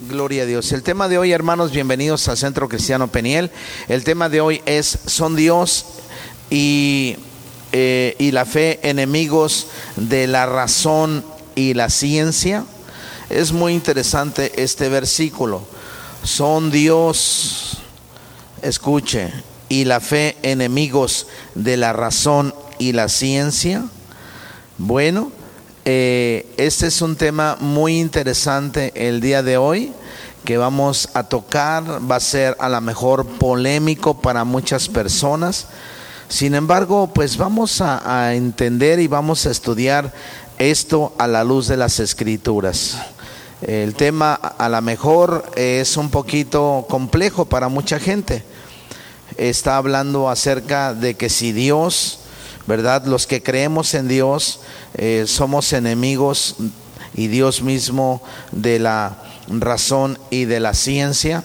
Gloria a Dios. El tema de hoy, hermanos, bienvenidos al Centro Cristiano Peniel. El tema de hoy es, ¿son Dios y, eh, y la fe enemigos de la razón y la ciencia? Es muy interesante este versículo. Son Dios, escuche, y la fe enemigos de la razón y la ciencia. Bueno, eh, este es un tema muy interesante el día de hoy que vamos a tocar. Va a ser a lo mejor polémico para muchas personas. Sin embargo, pues vamos a, a entender y vamos a estudiar esto a la luz de las escrituras. El tema a lo mejor es un poquito complejo para mucha gente. Está hablando acerca de que si Dios ¿verdad? Los que creemos en Dios eh, somos enemigos y Dios mismo de la razón y de la ciencia.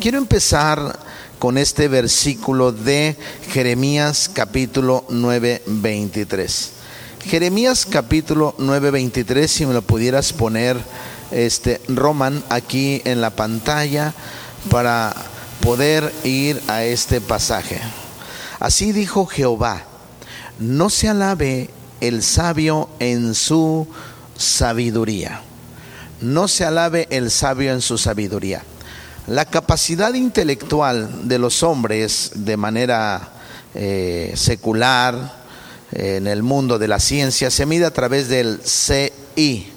Quiero empezar con este versículo de Jeremías capítulo 9, 23. Jeremías capítulo 9, 23, si me lo pudieras poner, este, Roman, aquí en la pantalla para poder ir a este pasaje. Así dijo Jehová, no se alabe el sabio en su sabiduría. No se alabe el sabio en su sabiduría. La capacidad intelectual de los hombres de manera eh, secular en el mundo de la ciencia se mide a través del CI.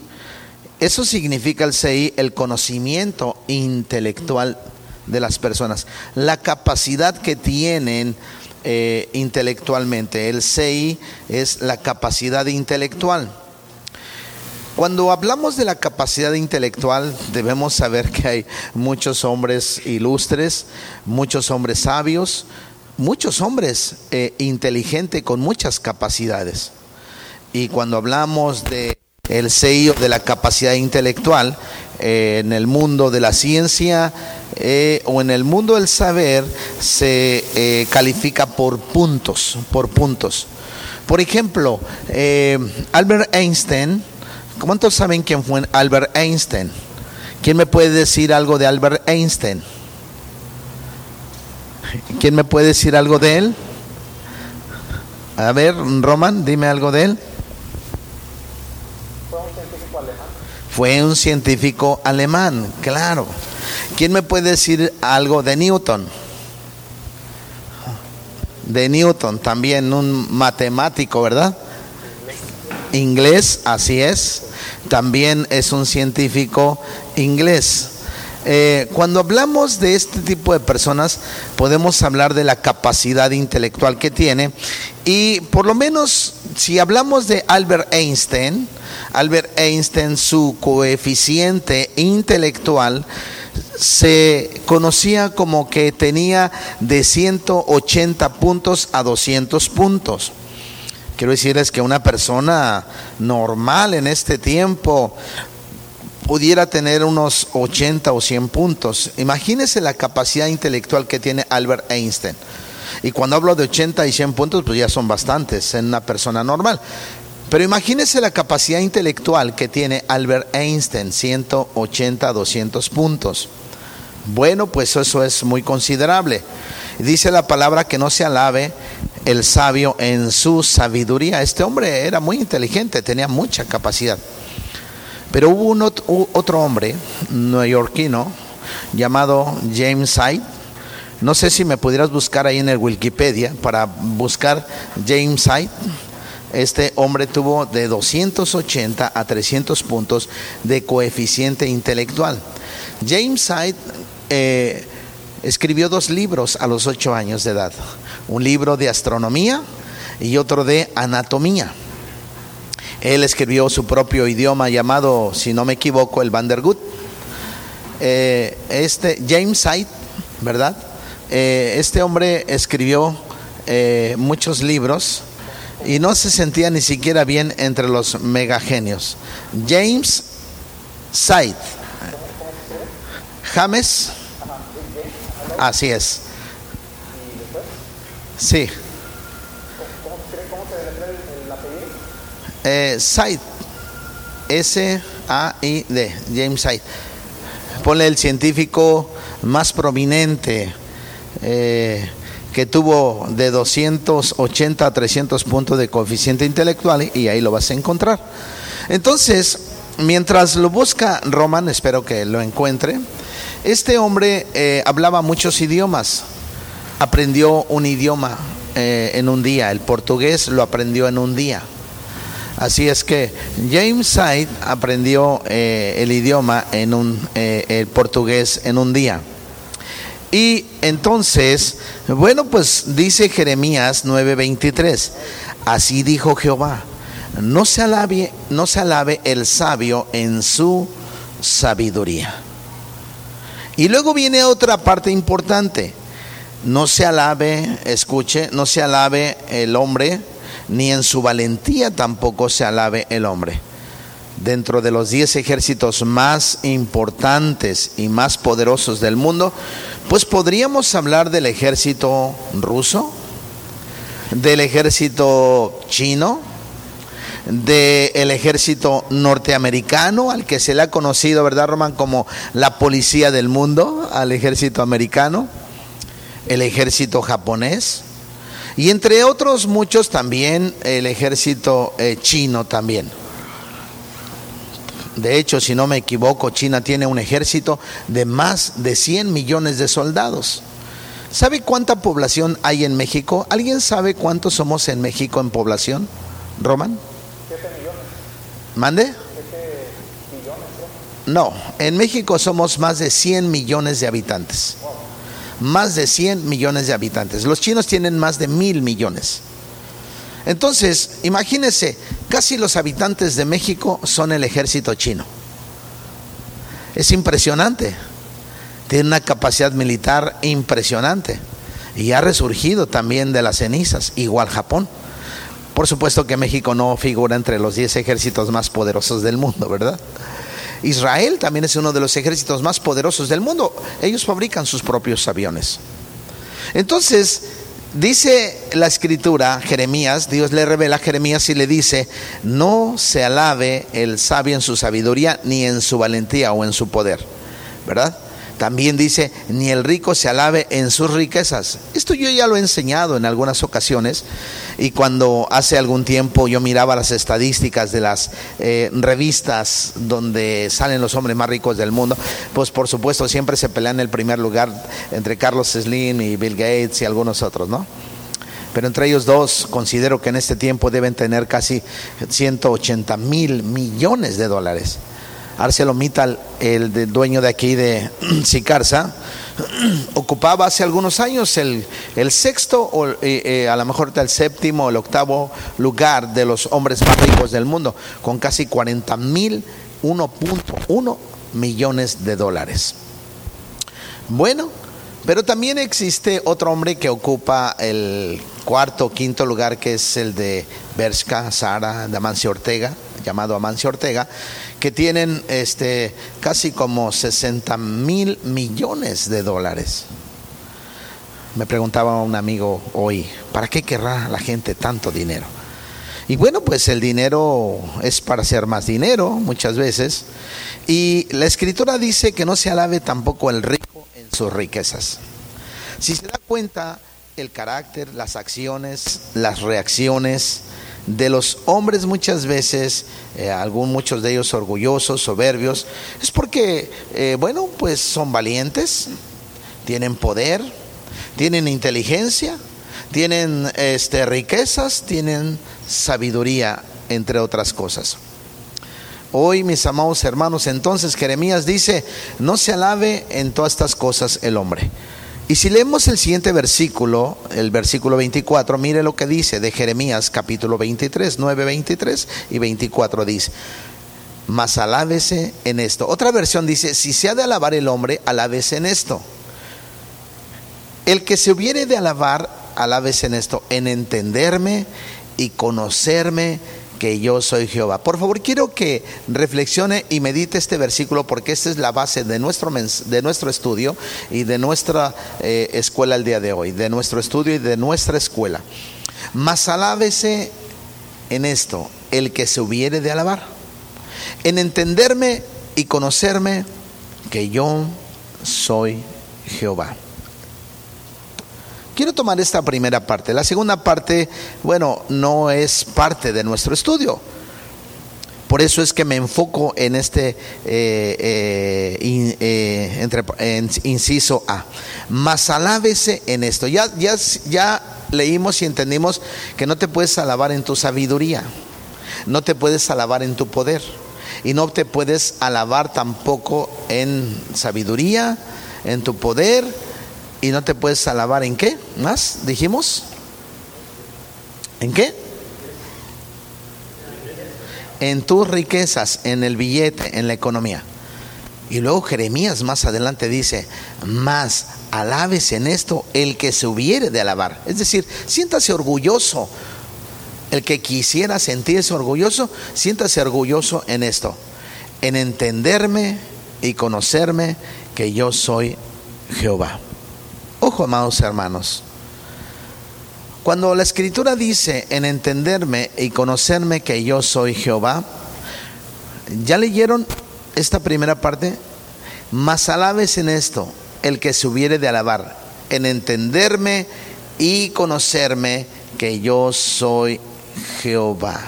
Eso significa el CI, el conocimiento intelectual de las personas, la capacidad que tienen eh, intelectualmente. El CI es la capacidad intelectual. Cuando hablamos de la capacidad intelectual, debemos saber que hay muchos hombres ilustres, muchos hombres sabios, muchos hombres eh, inteligentes con muchas capacidades. Y cuando hablamos de el CI de la capacidad intelectual, eh, en el mundo de la ciencia eh, o en el mundo del saber se eh, califica por puntos, por puntos. Por ejemplo, Albert Einstein, ¿cuántos saben quién fue Albert Einstein? ¿Quién me puede decir algo de Albert Einstein? ¿Quién me puede decir algo de él? A ver, Roman, dime algo de él. Fue un científico alemán, claro. ¿Quién me puede decir algo de Newton? De Newton, también un matemático, ¿verdad? Inglés, así es. También es un científico inglés. Eh, cuando hablamos de este tipo de personas, podemos hablar de la capacidad intelectual que tiene. Y por lo menos, si hablamos de Albert Einstein, Albert Einstein, su coeficiente intelectual se conocía como que tenía de 180 puntos a 200 puntos. Quiero decirles que una persona normal en este tiempo pudiera tener unos 80 o 100 puntos. Imagínense la capacidad intelectual que tiene Albert Einstein. Y cuando hablo de 80 y 100 puntos, pues ya son bastantes en una persona normal. Pero imagínese la capacidad intelectual que tiene Albert Einstein, 180, 200 puntos. Bueno, pues eso es muy considerable. Dice la palabra que no se alabe el sabio en su sabiduría. Este hombre era muy inteligente, tenía mucha capacidad. Pero hubo un otro hombre neoyorquino llamado James Hyde. No sé si me pudieras buscar ahí en el Wikipedia para buscar James Hyde este hombre tuvo de 280 a 300 puntos de coeficiente intelectual. James Hyde eh, escribió dos libros a los ocho años de edad, un libro de astronomía y otro de anatomía. Él escribió su propio idioma llamado, si no me equivoco, el Vandergut. Eh, este James Hyde, ¿verdad? Eh, este hombre escribió muchos libros y no se sentía ni siquiera bien entre los megagenios. James Said. James. Así es. Sí. Eh, Said. S-A-I-D. James Said. ponle el científico más prominente, eh, que tuvo de 280 a 300 puntos de coeficiente intelectual y ahí lo vas a encontrar. Entonces, mientras lo busca Roman, espero que lo encuentre, este hombre eh, hablaba muchos idiomas, aprendió un idioma eh, en un día, el portugués lo aprendió en un día. Así es que James Side aprendió eh, el idioma en un el portugués en un día. Y entonces, bueno, pues dice Jeremías 9:23, así dijo Jehová, no se alabe, no se alabe el sabio en su sabiduría. Y luego viene otra parte importante, no se alabe, escuche, no se alabe el hombre, ni en su valentía tampoco se alabe el hombre dentro de los 10 ejércitos más importantes y más poderosos del mundo, pues podríamos hablar del ejército ruso, del ejército chino, del ejército norteamericano, al que se le ha conocido, ¿verdad, Román? Como la policía del mundo, al ejército americano, el ejército japonés, y entre otros muchos también el ejército eh, chino también. De hecho, si no me equivoco, China tiene un ejército de más de 100 millones de soldados. ¿Sabe cuánta población hay en México? ¿Alguien sabe cuántos somos en México en población? ¿Roman? 7 millones. ¿Mande? 7 millones. No, en México somos más de 100 millones de habitantes. Más de 100 millones de habitantes. Los chinos tienen más de mil millones. Entonces, imagínense, casi los habitantes de México son el ejército chino. Es impresionante. Tiene una capacidad militar impresionante. Y ha resurgido también de las cenizas, igual Japón. Por supuesto que México no figura entre los 10 ejércitos más poderosos del mundo, ¿verdad? Israel también es uno de los ejércitos más poderosos del mundo. Ellos fabrican sus propios aviones. Entonces, Dice la escritura, Jeremías, Dios le revela a Jeremías y le dice, no se alabe el sabio en su sabiduría ni en su valentía o en su poder, ¿verdad? También dice, ni el rico se alabe en sus riquezas. Esto yo ya lo he enseñado en algunas ocasiones y cuando hace algún tiempo yo miraba las estadísticas de las eh, revistas donde salen los hombres más ricos del mundo, pues por supuesto siempre se pelean en el primer lugar entre Carlos Slim y Bill Gates y algunos otros, ¿no? Pero entre ellos dos considero que en este tiempo deben tener casi 180 mil millones de dólares. ArcelorMittal, el dueño de aquí de Sicarza, ocupaba hace algunos años el, sexto o eh, eh, a lo mejor el séptimo o el octavo lugar de los hombres más ricos del mundo, con casi 40 mil 1.1 millones de dólares. Bueno, pero también existe otro hombre que ocupa el cuarto o quinto lugar, que es el de Bershka, Sara, Damancio Ortega, llamado Amancio Ortega, que tienen este, casi como 60 mil millones de dólares. Me preguntaba un amigo hoy, ¿para qué querrá la gente tanto dinero? Y bueno, pues el dinero es para hacer más dinero muchas veces. Y la escritura dice que no se alabe tampoco el rico en sus riquezas. Si se da cuenta, el carácter, las acciones, las reacciones, de los hombres muchas veces, eh, algún, muchos de ellos orgullosos, soberbios, es porque, eh, bueno, pues son valientes, tienen poder, tienen inteligencia, tienen este, riquezas, tienen sabiduría, entre otras cosas. Hoy, mis amados hermanos, entonces Jeremías dice, no se alabe en todas estas cosas el hombre. Y si leemos el siguiente versículo, el versículo 24, mire lo que dice de Jeremías capítulo 23, 9, 23 y 24 dice, mas alábese en esto. Otra versión dice, si se ha de alabar el hombre, alábese en esto. El que se hubiere de alabar, alábese en esto, en entenderme y conocerme que yo soy Jehová. Por favor, quiero que reflexione y medite este versículo porque esta es la base de nuestro, de nuestro estudio y de nuestra eh, escuela el día de hoy, de nuestro estudio y de nuestra escuela. Mas alábese en esto el que se hubiere de alabar, en entenderme y conocerme que yo soy Jehová. Quiero tomar esta primera parte. La segunda parte, bueno, no es parte de nuestro estudio. Por eso es que me enfoco en este eh, eh, eh, inciso A. Mas alábese en esto. Ya, ya, ya leímos y entendimos que no te puedes alabar en tu sabiduría, no te puedes alabar en tu poder y no te puedes alabar tampoco en sabiduría, en tu poder y no te puedes alabar. En qué más dijimos en qué en tus riquezas en el billete en la economía. Y luego Jeremías más adelante dice más alabes en esto el que se hubiere de alabar es decir siéntase orgulloso. El que quisiera sentirse orgulloso siéntase orgulloso en esto en entenderme y conocerme que yo soy Jehová. Ojo, amados hermanos. Cuando la escritura dice en entenderme y conocerme que yo soy Jehová, ¿ya leyeron esta primera parte? Mas alabes en esto el que se hubiere de alabar, en entenderme y conocerme que yo soy Jehová.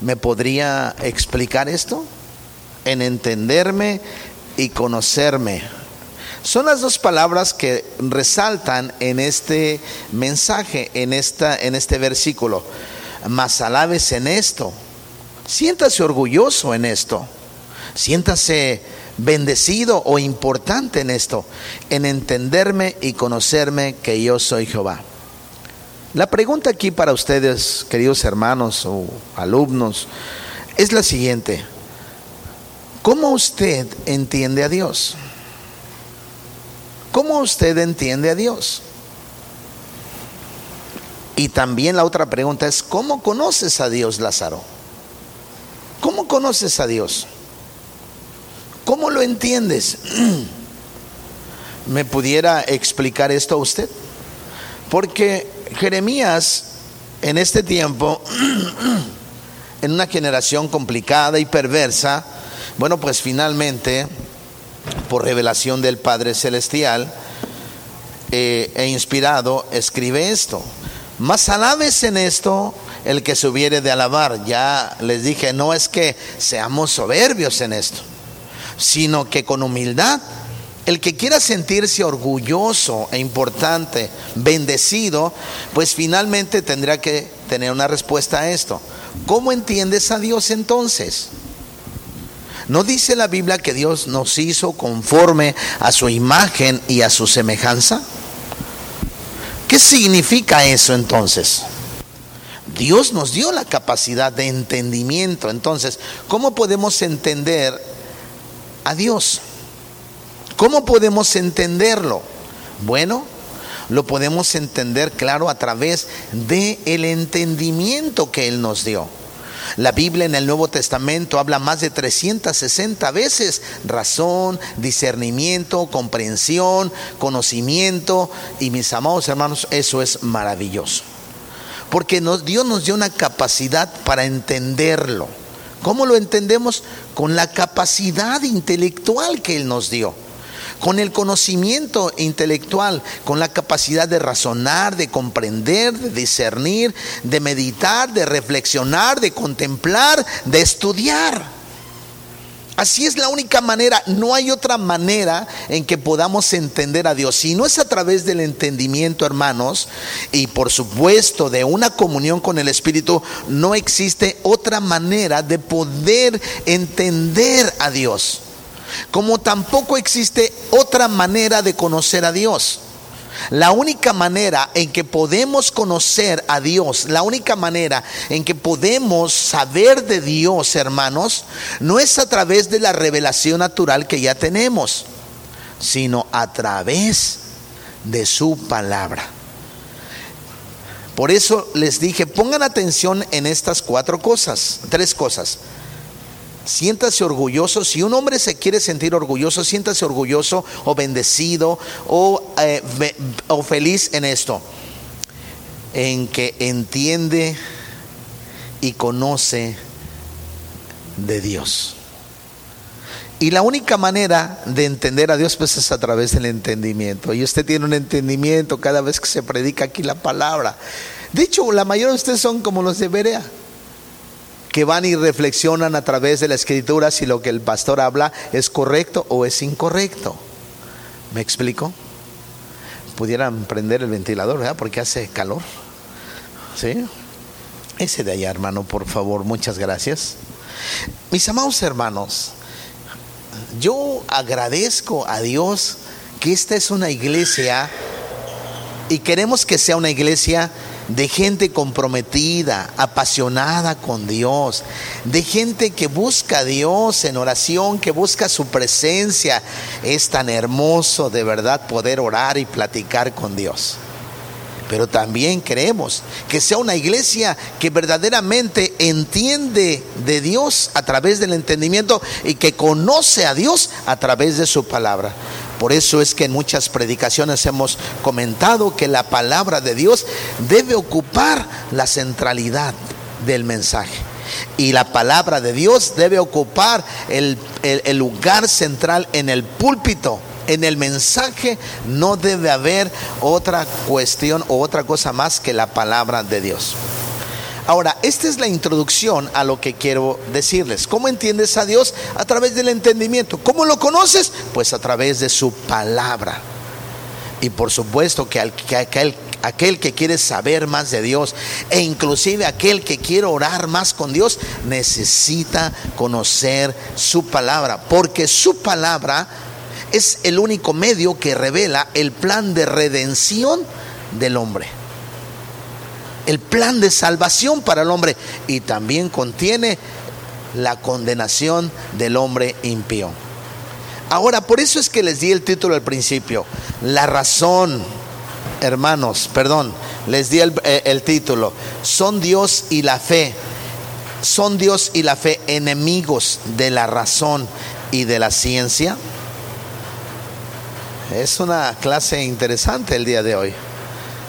¿Me podría explicar esto? En entenderme y conocerme. Son las dos palabras que resaltan en este mensaje, en, esta, en este versículo. Mas alabes en esto. Siéntase orgulloso en esto. Siéntase bendecido o importante en esto, en entenderme y conocerme que yo soy Jehová. La pregunta aquí para ustedes, queridos hermanos o alumnos, es la siguiente. ¿Cómo usted entiende a Dios? ¿Cómo usted entiende a Dios? Y también la otra pregunta es, ¿cómo conoces a Dios, Lázaro? ¿Cómo conoces a Dios? ¿Cómo lo entiendes? ¿Me pudiera explicar esto a usted? Porque Jeremías en este tiempo, en una generación complicada y perversa, bueno, pues finalmente, por revelación del Padre Celestial e inspirado, escribe esto. Más alabes en esto el que se hubiere de alabar. Ya les dije, no es que seamos soberbios en esto, sino que con humildad el que quiera sentirse orgulloso e importante, bendecido, pues finalmente tendrá que tener una respuesta a esto. ¿Cómo entiendes a Dios entonces? ¿No dice la Biblia que Dios nos hizo conforme a su imagen y a su semejanza? ¿Qué significa eso entonces? Dios nos dio la capacidad de entendimiento. Entonces, ¿cómo podemos entender a Dios? ¿Cómo podemos entenderlo? Bueno, lo podemos entender claro a través de el entendimiento que él nos dio. La Biblia en el Nuevo Testamento habla más de 360 veces razón, discernimiento, comprensión, conocimiento y mis amados hermanos, eso es maravilloso. Porque Dios nos dio una capacidad para entenderlo. ¿Cómo lo entendemos? Con la capacidad intelectual que Él nos dio con el conocimiento intelectual, con la capacidad de razonar, de comprender, de discernir, de meditar, de reflexionar, de contemplar, de estudiar. Así es la única manera, no hay otra manera en que podamos entender a Dios. Si no es a través del entendimiento, hermanos, y por supuesto de una comunión con el Espíritu, no existe otra manera de poder entender a Dios como tampoco existe otra manera de conocer a Dios. La única manera en que podemos conocer a Dios, la única manera en que podemos saber de Dios, hermanos, no es a través de la revelación natural que ya tenemos, sino a través de su palabra. Por eso les dije, pongan atención en estas cuatro cosas, tres cosas siéntase orgulloso. Si un hombre se quiere sentir orgulloso, siéntase orgulloso o bendecido o, eh, o feliz en esto. En que entiende y conoce de Dios. Y la única manera de entender a Dios pues es a través del entendimiento. Y usted tiene un entendimiento cada vez que se predica aquí la palabra. De hecho, la mayoría de ustedes son como los de Berea, que van y reflexionan a través de la escritura si lo que el pastor habla es correcto o es incorrecto. ¿Me explico? Pudieran prender el ventilador, ¿verdad? Porque hace calor. ¿Sí? Ese de allá, hermano, por favor, muchas gracias. Mis amados hermanos, yo agradezco a Dios que esta es una iglesia y queremos que sea una iglesia de gente comprometida, apasionada con Dios, de gente que busca a Dios en oración, que busca su presencia. Es tan hermoso de verdad poder orar y platicar con Dios. Pero también queremos que sea una iglesia que verdaderamente entiende de Dios a través del entendimiento y que conoce a Dios a través de su palabra. Por eso es que en muchas predicaciones hemos comentado que la palabra de Dios debe ocupar la centralidad del mensaje. Y la palabra de Dios debe ocupar el, lugar central en el púlpito. En el mensaje no debe haber otra cuestión o otra cosa más que la palabra de Dios. Ahora, esta es la introducción a lo que quiero decirles. ¿Cómo entiendes a Dios? A través del entendimiento. ¿Cómo lo conoces? Pues a través de su palabra. Y por supuesto que, aquel, aquel que quiere saber más de Dios e inclusive aquel que quiere orar más con Dios necesita conocer su palabra, porque su palabra es el único medio que revela el plan de redención del hombre el plan de salvación para el hombre y también contiene la condenación del hombre impío. Ahora, por eso es que les di el título al principio, la razón, hermanos, perdón, les di el, eh, título, son Dios y la fe, son Dios y la fe enemigos de la razón y de la ciencia. Es una clase interesante el día de hoy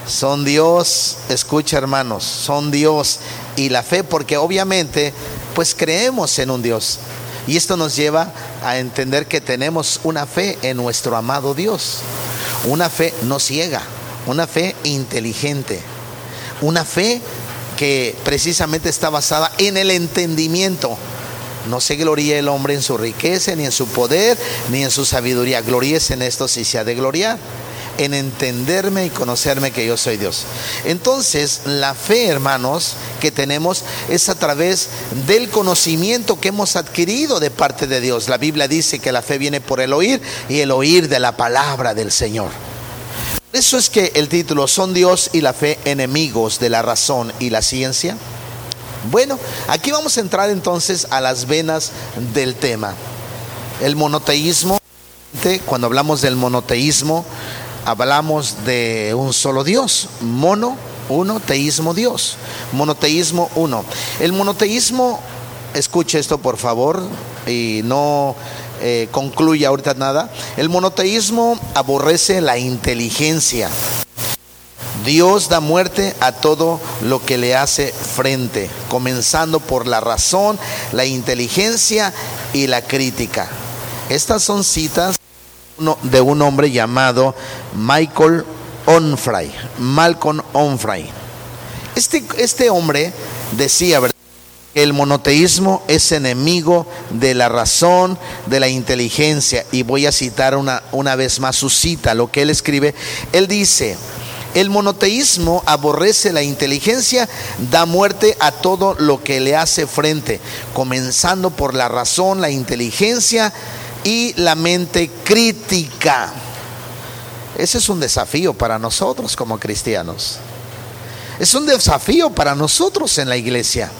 son Dios, escucha hermanos, son Dios y la fe, porque obviamente pues creemos en un Dios. Y esto nos lleva a entender que tenemos una fe en nuestro amado Dios. Una fe no ciega, una fe inteligente, una fe que precisamente está basada en el entendimiento. No se gloríe el hombre en su riqueza, ni en su poder, ni en su sabiduría. Gloríese en esto si se ha de gloriar en entenderme y conocerme que yo soy Dios. Entonces, la fe, hermanos, que tenemos es a través del conocimiento que hemos adquirido de parte de Dios. La Biblia dice que la fe viene por el oír y el oír de la palabra del Señor. Eso es que el título son Dios y la fe enemigos de la razón y la ciencia. Bueno, aquí vamos a entrar entonces a las venas del tema. El monoteísmo, cuando hablamos del monoteísmo, hablamos de un solo Dios, mono, uno, teísmo Dios, monoteísmo uno. El monoteísmo, escuche esto por favor y no eh, concluya ahorita nada, el monoteísmo aborrece la inteligencia. Dios da muerte a todo lo que le hace frente, comenzando por la razón, la inteligencia y la crítica. Estas son citas de un hombre llamado Michael Onfray, Malcolm Onfray. Este, este hombre decía que el monoteísmo es enemigo de la razón, de la inteligencia. Y voy a citar una, una vez más su cita, lo que él escribe. Él dice, el monoteísmo aborrece la inteligencia, da muerte a todo lo que le hace frente, comenzando por la razón, la inteligencia y la mente crítica. Ese es un desafío para nosotros como cristianos. Es un desafío para nosotros en la iglesia.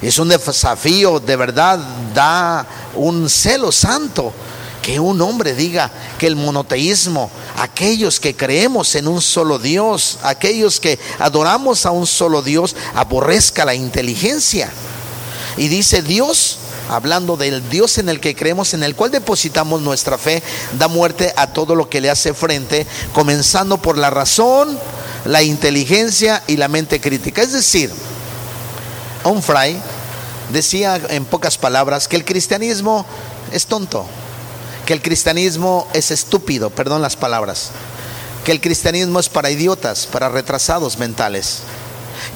Es un desafío, de verdad, da un celo santo que un hombre diga que el monoteísmo, aquellos que creemos en un solo Dios, aquellos que adoramos a un solo Dios, aborrezca la inteligencia. Y dice Dios hablando del Dios en el que creemos, en el cual depositamos nuestra fe, da muerte a todo lo que le hace frente, comenzando por la razón, la inteligencia y la mente crítica. Es decir, Onfray decía en pocas palabras que el cristianismo es tonto, que el cristianismo es estúpido, perdón las palabras, que el cristianismo es para idiotas, para retrasados mentales,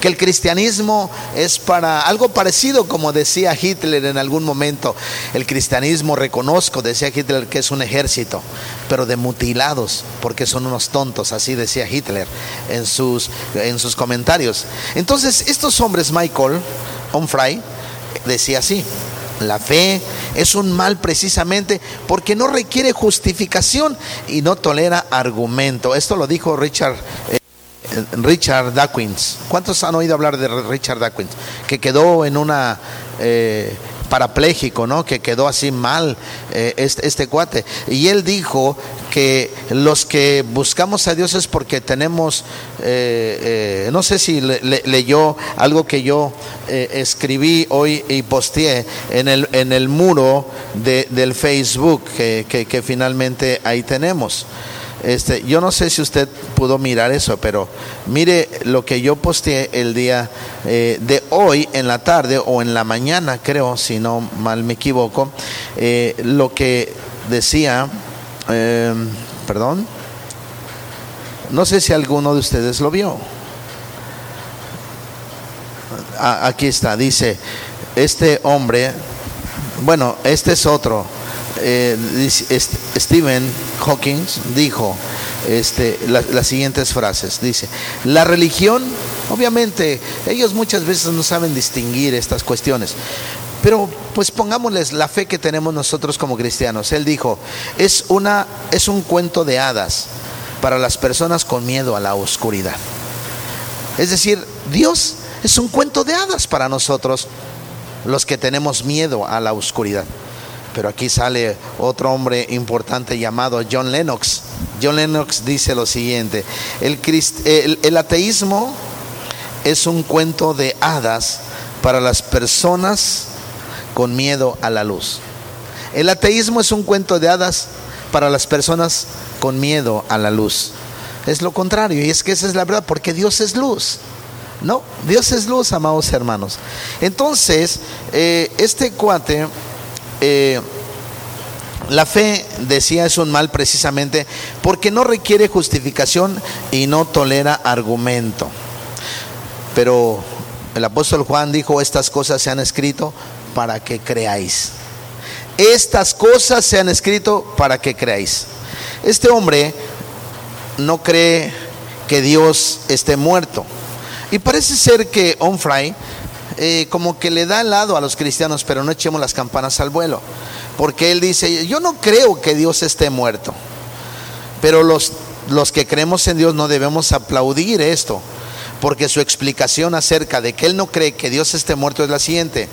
que el cristianismo es para algo parecido como decía Hitler en algún momento. El cristianismo reconozco, decía Hitler, que es un ejército, pero de mutilados, porque son unos tontos, así decía Hitler en sus, en sus comentarios. Entonces, estos hombres, Michael Onfray, decía así, la fe es un mal precisamente porque no requiere justificación y no tolera argumento. Esto lo dijo Richard. Eh, Richard Dawkins. ¿Cuántos han oído hablar de Richard Dawkins? Que quedó en una eh, parapléjico, ¿no? Que quedó así mal eh, este, este, cuate. Y él dijo que los que buscamos a Dios es porque tenemos, eh, no sé si leyó algo que yo escribí hoy y posteé en el, en el muro de, del Facebook que, que finalmente ahí tenemos. Este, yo no sé si usted pudo mirar eso, pero mire lo que yo posteé el día eh, de hoy en la tarde o en la mañana, creo, si no mal me equivoco, eh, lo que decía, em, perdón, no sé si alguno de ustedes lo vio. aquí está, dice, este hombre, bueno, este es otro eh, Stephen Hawking dijo este, las siguientes frases. Dice, la religión, obviamente, ellos muchas veces no saben distinguir estas cuestiones. Pero pues pongámosles la fe que tenemos nosotros como cristianos. Él dijo, es, una, es un cuento de hadas para las personas con miedo a la oscuridad. Es decir, Dios es un cuento de hadas para nosotros, los que tenemos miedo a la oscuridad. Pero aquí sale otro hombre importante llamado John Lennox. John Lennox dice lo siguiente, el, ateísmo es un cuento de hadas para las personas con miedo a la luz. El ateísmo es un cuento de hadas para las personas con miedo a la luz. Es lo contrario, y es que esa es la verdad, porque Dios es luz. No, Dios es luz, amados hermanos. Entonces, eh, este cuate eh, la fe, decía, es un mal precisamente porque no requiere justificación y no tolera argumento. Pero el apóstol Juan dijo, estas cosas se han escrito para que creáis. Estas cosas se han escrito para que creáis. Este hombre no cree que Dios esté muerto. Y parece ser que Onfray eh, como que le da al lado a los cristianos, pero no echemos las campanas al vuelo. Porque él dice, yo no creo que Dios esté muerto. Pero los, los que creemos en Dios no debemos aplaudir esto. Porque su explicación acerca de que él no cree que Dios esté muerto es la siguiente.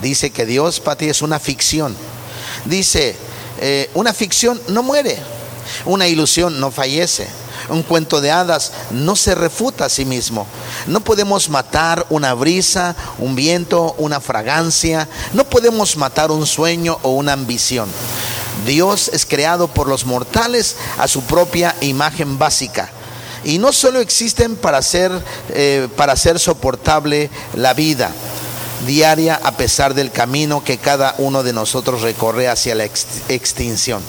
Dice que Dios, Pati, es una ficción. Dice, eh, una ficción no muere. Una ilusión no fallece un cuento de hadas no se refuta a sí mismo. No podemos matar una brisa, un viento, una fragancia. No podemos matar un sueño o una ambición. Dios es creado por los mortales a su propia imagen básica. Y no solo existen para hacer, eh, para hacer soportable la vida diaria a pesar del camino que cada uno de nosotros recorre hacia la extinción.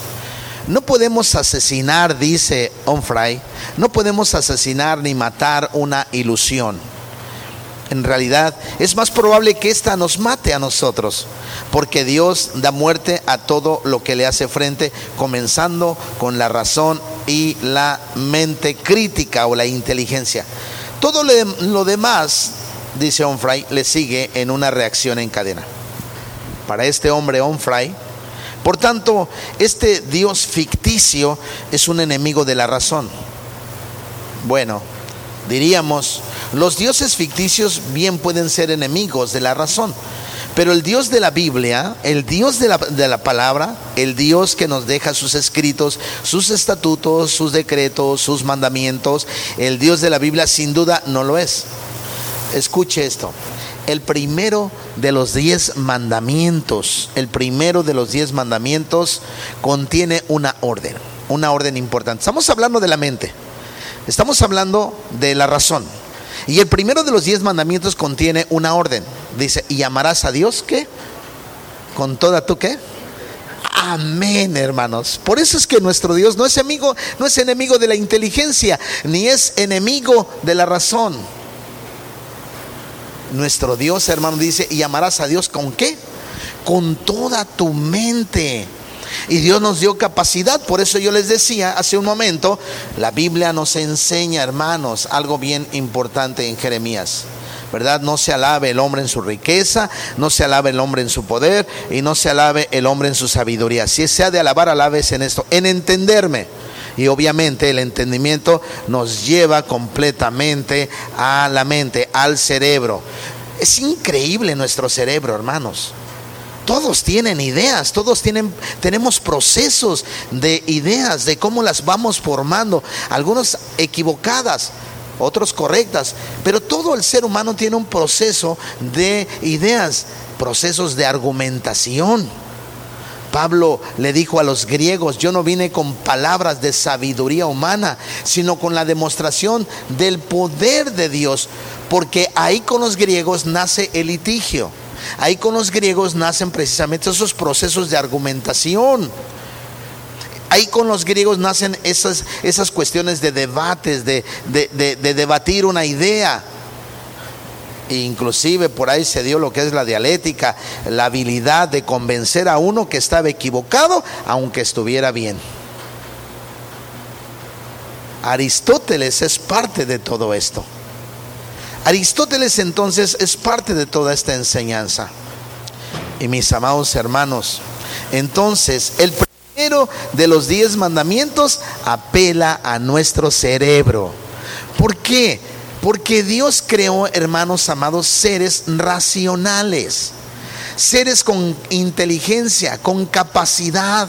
No podemos asesinar, dice Onfray, no podemos asesinar ni matar una ilusión. En realidad es más probable que ésta nos mate a nosotros, porque Dios da muerte a todo lo que le hace frente, comenzando con la razón y la mente crítica o la inteligencia. Todo lo demás, dice Onfray, le sigue en una reacción en cadena. Para este hombre Onfray, por tanto, este Dios ficticio es un enemigo de la razón. Bueno, diríamos, los dioses ficticios bien pueden ser enemigos de la razón, pero el Dios de la Biblia, el Dios de la, palabra, el Dios que nos deja sus escritos, sus estatutos, sus decretos, sus mandamientos, el Dios de la Biblia sin duda no lo es. Escuche esto el primero de los diez mandamientos, el primero de los diez mandamientos contiene una orden, una orden importante. Estamos hablando de la mente, estamos hablando de la razón. Y el primero de los diez mandamientos contiene una orden. Dice, y amarás a Dios, ¿qué? Con toda tu qué? Amén, hermanos. Por eso es que nuestro Dios no es enemigo, no es enemigo de la inteligencia, ni es enemigo de la razón. Nuestro Dios, hermano, dice, y amarás a Dios con qué? Con toda tu mente. Y Dios nos dio capacidad, por eso yo les decía hace un momento, la Biblia nos enseña, hermanos, algo bien importante en Jeremías. ¿verdad? No se alabe el hombre en su riqueza, no se alabe el hombre en su poder y no se alabe el hombre en su sabiduría. Si se ha de alabar, alabes en esto, en entenderme. Y obviamente el entendimiento nos lleva completamente a la mente, al cerebro. Es increíble nuestro cerebro, hermanos. Todos tienen ideas, todos tienen, tenemos procesos de ideas, de cómo las vamos formando, algunas equivocadas, otros correctas, pero todo el ser humano tiene un proceso de ideas, procesos de argumentación. Pablo le dijo a los griegos, yo no vine con palabras de sabiduría humana, sino con la demostración del poder de Dios, porque ahí con los griegos nace el litigio, ahí con los griegos nacen precisamente esos procesos de argumentación. Ahí con los griegos nacen esas, esas cuestiones de debates, de, debatir una idea. Inclusive por ahí se dio lo que es la dialéctica, la habilidad de convencer a uno que estaba equivocado, aunque estuviera bien. Aristóteles es parte de todo esto. Aristóteles entonces es parte de toda esta enseñanza. Y mis amados hermanos, entonces el de los diez mandamientos apela a nuestro cerebro. ¿Por qué? Porque Dios creó, hermanos amados, seres racionales, seres con inteligencia, con capacidad,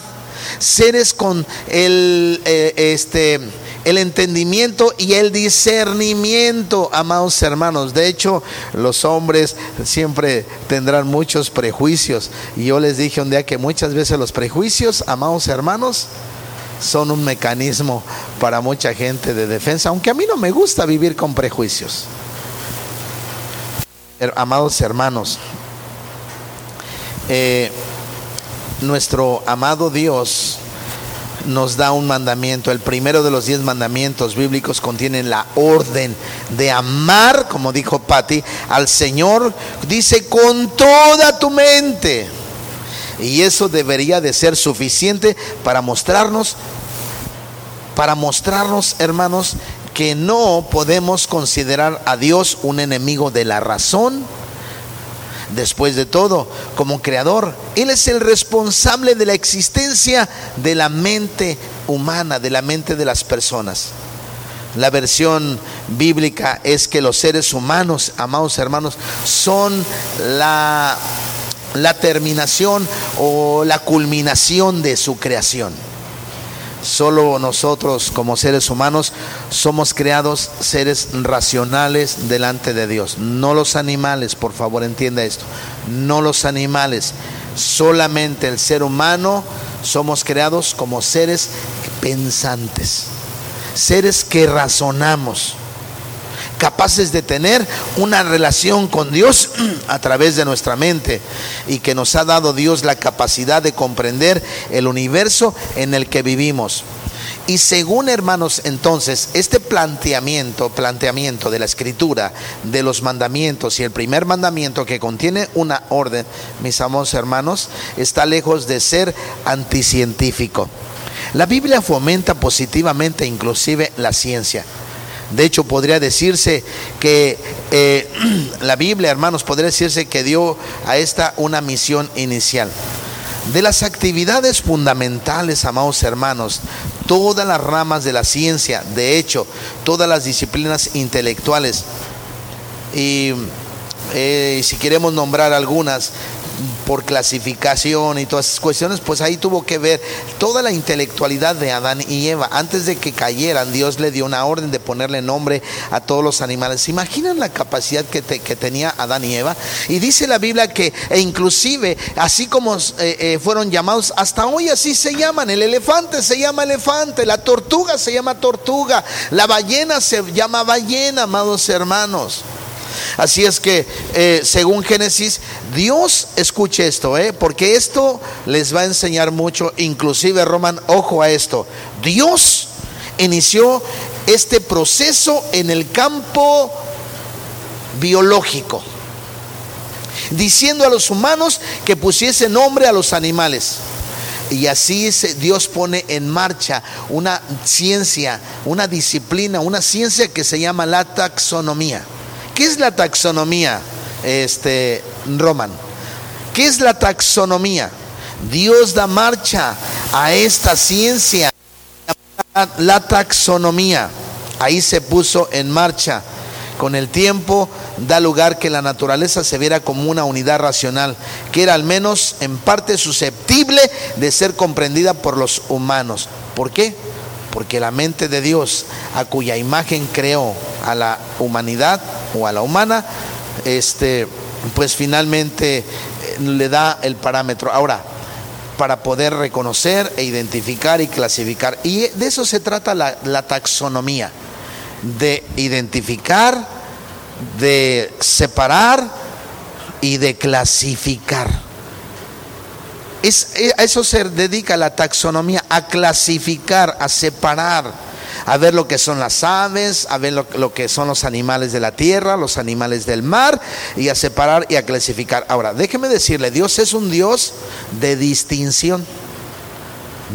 seres con el, eh, este, el entendimiento y el discernimiento, amados hermanos. De hecho, los hombres siempre tendrán muchos prejuicios. Y yo les dije un día que muchas veces los prejuicios, amados hermanos, son un mecanismo para mucha gente de defensa, aunque a mí no me gusta vivir con prejuicios. Amados hermanos, eh, nuestro amado Dios nos da un mandamiento. El primero de los diez mandamientos bíblicos contiene la orden de amar, como dijo Patti, al Señor, dice, con toda tu mente. Y eso debería de ser suficiente para mostrarnos, para mostrarnos, hermanos, que no podemos considerar a Dios un enemigo de la razón, Después de todo, como creador, Él es el responsable de la existencia de la mente humana, de la mente de las personas. La versión bíblica es que los seres humanos, amados hermanos, son la, la terminación o la culminación de su creación. Solo nosotros como seres humanos somos creados seres racionales delante de Dios. No los animales, por favor entienda esto. No los animales. Solamente el ser humano somos creados como seres pensantes. Seres que razonamos capaces de tener una relación con Dios a través de nuestra mente y que nos ha dado Dios la capacidad de comprender el universo en el que vivimos. Y según hermanos, entonces, este planteamiento, planteamiento de la escritura, de los mandamientos y el primer mandamiento que contiene una orden, mis amados hermanos, está lejos de ser anticientífico. La Biblia fomenta positivamente inclusive la ciencia. De hecho, podría decirse que eh, la Biblia, hermanos, podría decirse que dio a esta una misión inicial. De las actividades fundamentales, amados hermanos, todas las ramas de la ciencia, de hecho, todas las disciplinas intelectuales, y eh, si queremos nombrar algunas, por clasificación y todas esas cuestiones, pues ahí tuvo que ver toda la intelectualidad de Adán y Eva. Antes de que cayeran, Dios le dio una orden de ponerle nombre a todos los animales. ¿Se imaginan la capacidad que, que tenía Adán y Eva? Y dice la Biblia que, e inclusive, así como eh, eh, fueron llamados, hasta hoy así se llaman. El elefante se llama elefante, la tortuga se llama tortuga, la ballena se llama ballena, amados hermanos. Así es que, eh, según Génesis, Dios, escuche esto, eh, porque esto les va a enseñar mucho, inclusive Roman, ojo a esto, Dios inició este proceso en el campo biológico, diciendo a los humanos que pusiese nombre a los animales. Y así Dios pone en marcha una ciencia, una disciplina, una ciencia que se llama la taxonomía. ¿Qué es la taxonomía, este, Roman? ¿Qué es la taxonomía? Dios da marcha a esta ciencia, la taxonomía. Ahí se puso en marcha. Con el tiempo da lugar que la naturaleza se viera como una unidad racional, que era al menos en parte susceptible de ser comprendida por los humanos. ¿Por qué? Porque la mente de Dios, a cuya imagen creó a la humanidad o a la humana, este, pues finalmente eh, le da el parámetro. Ahora, para poder reconocer e identificar y clasificar. Y de eso se trata la, la taxonomía de identificar, de separar y de clasificar. Es, eh, a eso se dedica la taxonomía, a clasificar, a separar, a ver lo que son las aves, a ver lo, lo, que son los animales de la tierra, los animales del mar, y a separar y a clasificar. Ahora, déjeme decirle, Dios es un Dios de distinción.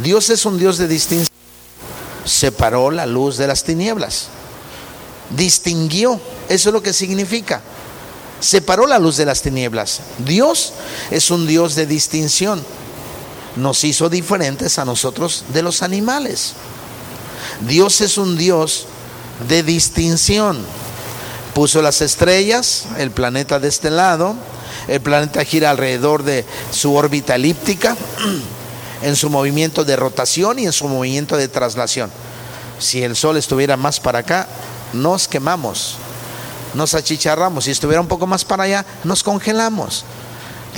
Dios es un Dios de distinción. Separó la luz de las tinieblas distinguió. Eso es lo que significa. Separó la luz de las tinieblas. Dios es un Dios de distinción. Nos hizo diferentes a nosotros de los animales. Dios es un Dios de distinción. Puso las estrellas, el planeta de este lado. El planeta gira alrededor de su órbita elíptica, en su movimiento de rotación y en su movimiento de traslación. Si el Sol estuviera más para acá, nos quemamos, nos achicharramos. Si estuviera un poco más para allá, nos congelamos.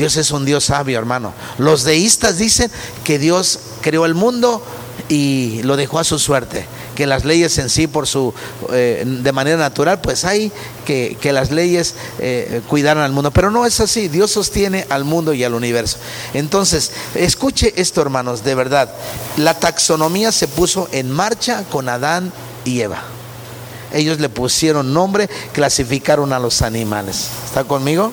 Dios es un Dios sabio, hermano. Los deístas dicen que Dios creó el mundo y lo dejó a su suerte. Que las leyes en sí, por su, eh, de manera natural, pues hay que, que las leyes eh, cuidaran al mundo. Pero no es así. Dios sostiene al mundo y al universo. Entonces, escuche esto, hermanos, de verdad. La taxonomía se puso en marcha con Adán y Eva. Ellos le pusieron nombre, clasificaron a los animales. ¿Está conmigo?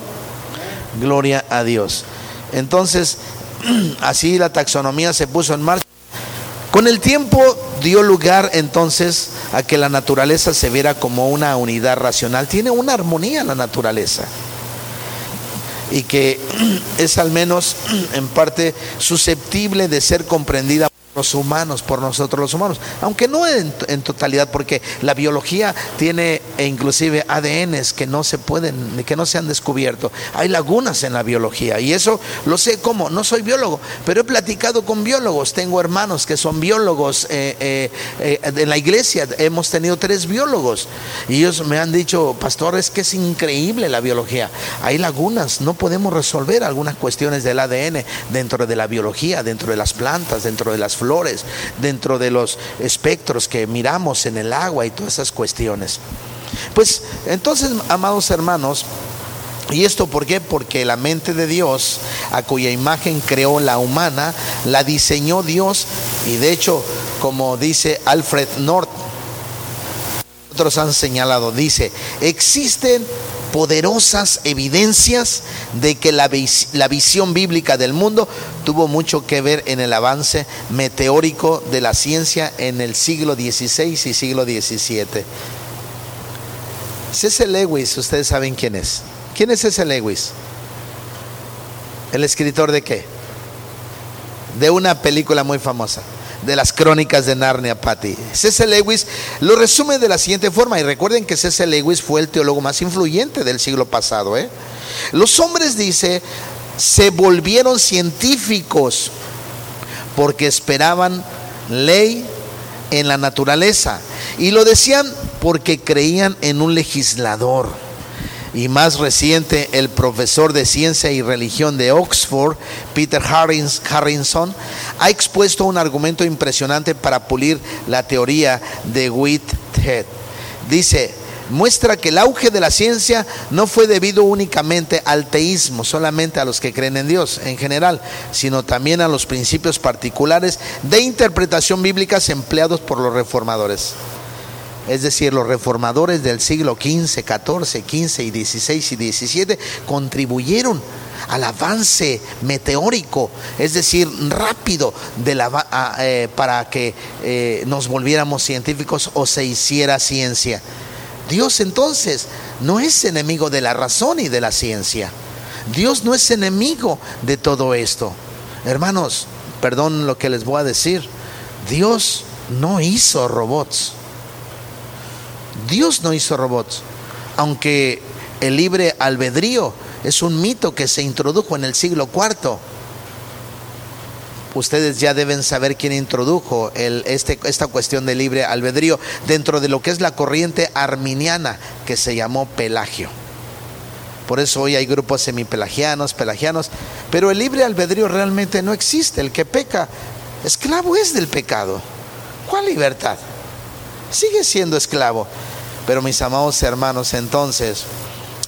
Gloria a Dios. Entonces, así la taxonomía se puso en marcha. Con el tiempo dio lugar entonces a que la naturaleza se viera como una unidad racional. Tiene una armonía la naturaleza. Y que es al menos en parte susceptible de ser comprendida los humanos, por nosotros los humanos, aunque no en, totalidad, porque la biología tiene e inclusive ADNs que no se pueden, que no se han descubierto. Hay lagunas en la biología y eso lo sé como, no soy biólogo, pero he platicado con biólogos, tengo hermanos que son biólogos eh, eh, eh, en la iglesia, hemos tenido tres biólogos y ellos me han dicho, pastor, es que es increíble la biología, hay lagunas, no podemos resolver algunas cuestiones del ADN dentro de la biología, dentro de las plantas, dentro de las flores dentro de los espectros que miramos en el agua y todas esas cuestiones. Pues entonces, amados hermanos, ¿Y esto por qué? Porque la mente de Dios, a cuya imagen creó la humana, la diseñó Dios. Y de hecho, como dice Alfred North, otros han señalado, dice, existen poderosas evidencias de que la, la, visión bíblica del mundo tuvo mucho que ver en el avance meteórico de la ciencia en el siglo XVI y siglo XVII. C.S. Lewis, ustedes saben quién es. ¿Quién es C.S. Lewis? ¿El escritor de qué? De una película muy famosa de las crónicas de Narnia, Patty. C.S. Lewis lo resume de la siguiente forma, y recuerden que C.S. Lewis fue el teólogo más influyente del siglo pasado. ¿eh? Los hombres, dice, se volvieron científicos porque esperaban ley en la naturaleza, y lo decían porque creían en un legislador y más reciente el profesor de ciencia y religión de Oxford, Peter Harrison, ha expuesto un argumento impresionante para pulir la teoría de Whitehead. Dice, muestra que el auge de la ciencia no fue debido únicamente al teísmo, solamente a los que creen en Dios en general, sino también a los principios particulares de interpretación bíblica empleados por los reformadores. Es decir, los reformadores del siglo XV, XIV, XV y XVI y XVII contribuyeron al avance meteórico, es decir, rápido de la, eh, para que eh, nos volviéramos científicos o se hiciera ciencia. Dios entonces no es enemigo de la razón y de la ciencia. Dios no es enemigo de todo esto. Hermanos, perdón lo que les voy a decir. Dios no hizo robots. Dios no hizo robots. Aunque el libre albedrío es un mito que se introdujo en el siglo IV. Ustedes ya deben saber quién introdujo este, esta cuestión de libre albedrío dentro de lo que es la corriente arminiana que se llamó Pelagio. Por eso hoy hay grupos semipelagianos, pelagianos, pero el libre albedrío realmente no existe. El que peca, esclavo es del pecado. ¿Cuál libertad? Sigue siendo esclavo. Pero mis amados hermanos, entonces,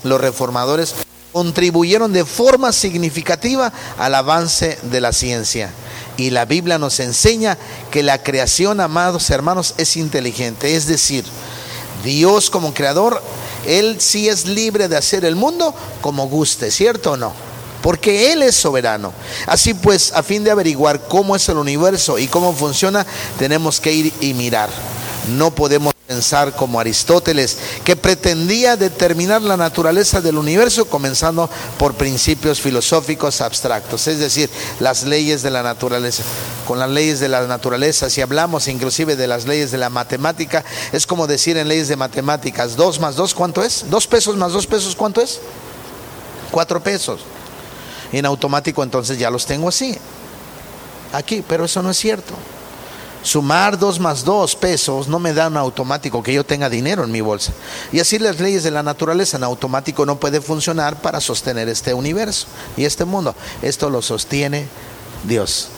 los reformadores contribuyeron de forma significativa al avance de la ciencia. Y la Biblia nos enseña que la creación, amados hermanos, es inteligente. Es decir, Dios como creador, Él sí es libre de hacer el mundo como guste, ¿cierto o no? Porque Él es soberano. Así pues, a fin de averiguar cómo es el universo y cómo funciona, tenemos que ir y mirar. No podemos pensar como Aristóteles, que pretendía determinar la naturaleza del universo comenzando por principios filosóficos abstractos, es decir, las leyes de la naturaleza. Con las leyes de la naturaleza, si hablamos inclusive de las leyes de la matemática, es como decir en leyes de matemáticas, dos más dos, ¿cuánto es? Dos pesos más dos pesos, ¿cuánto es? Cuatro pesos. Y en automático entonces ya los tengo así, aquí, pero eso no es cierto. Sumar dos más dos pesos no me da un automático que yo tenga dinero en mi bolsa. Y así las leyes de la naturaleza en automático no puede funcionar para sostener este universo y este mundo. Esto lo sostiene Dios.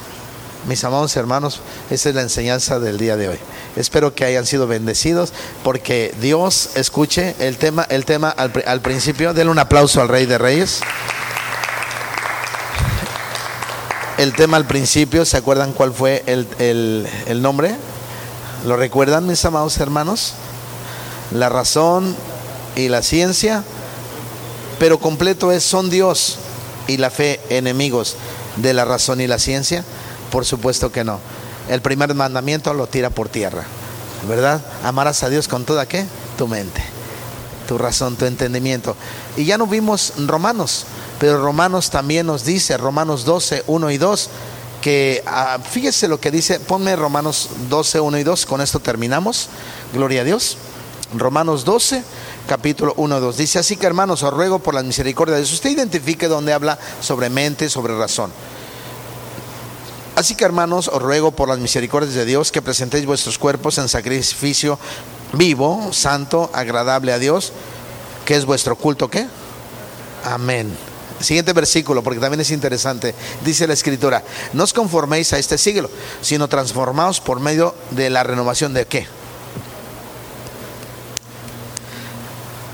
Mis amados hermanos, esa es la enseñanza del día de hoy. Espero que hayan sido bendecidos porque Dios escuche el tema, el tema al, al principio. Denle un aplauso al Rey de Reyes el tema al principio, ¿se acuerdan cuál fue el, nombre? ¿Lo recuerdan, mis amados hermanos? La razón y la ciencia, pero completo es son Dios y la fe enemigos de la razón y la ciencia. Por supuesto que no. El primer mandamiento lo tira por tierra, ¿verdad? Amarás a Dios con toda qué? Tu mente, tu razón, tu entendimiento. Y ya no vimos Romanos. Pero Romanos también nos dice, Romanos 12, 1 y 2, que ah, fíjese lo que dice, ponme Romanos 12, 1 y 2, con esto terminamos, gloria a Dios. Romanos 12, capítulo 1 y 2. Dice así que hermanos, os ruego por la misericordia de Dios, usted identifique donde habla sobre mente, sobre razón. Así que hermanos, os ruego por las misericordias de Dios que presentéis vuestros cuerpos en sacrificio vivo, santo, agradable a Dios, que es vuestro culto, ¿qué? Amén. Siguiente versículo, porque también es interesante. Dice la escritura, no os conforméis a este siglo, sino transformaos por medio de la renovación de qué.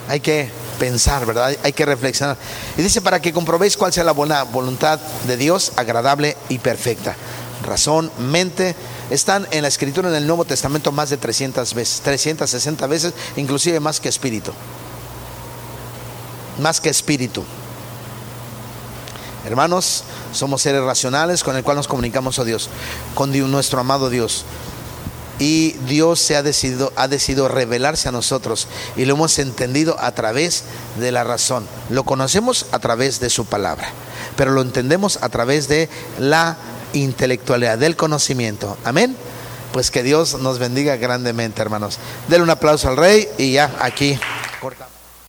Hay que pensar, ¿verdad? Hay que reflexionar. Y dice, para que comprobéis cuál sea la buena voluntad de Dios, agradable y perfecta. Razón, mente, están en la escritura en el Nuevo Testamento más de 300 veces, 360 veces, inclusive más que espíritu. Más que espíritu. Hermanos, somos seres racionales con el cual nos comunicamos a Dios, con nuestro amado Dios. Y Dios se ha decidido, ha decidido revelarse a nosotros y lo hemos entendido a través de la razón. Lo conocemos a través de su palabra, pero lo entendemos a través de la intelectualidad, del conocimiento. Amén. Pues que Dios nos bendiga grandemente, hermanos. Denle un aplauso al Rey y ya aquí cortamos.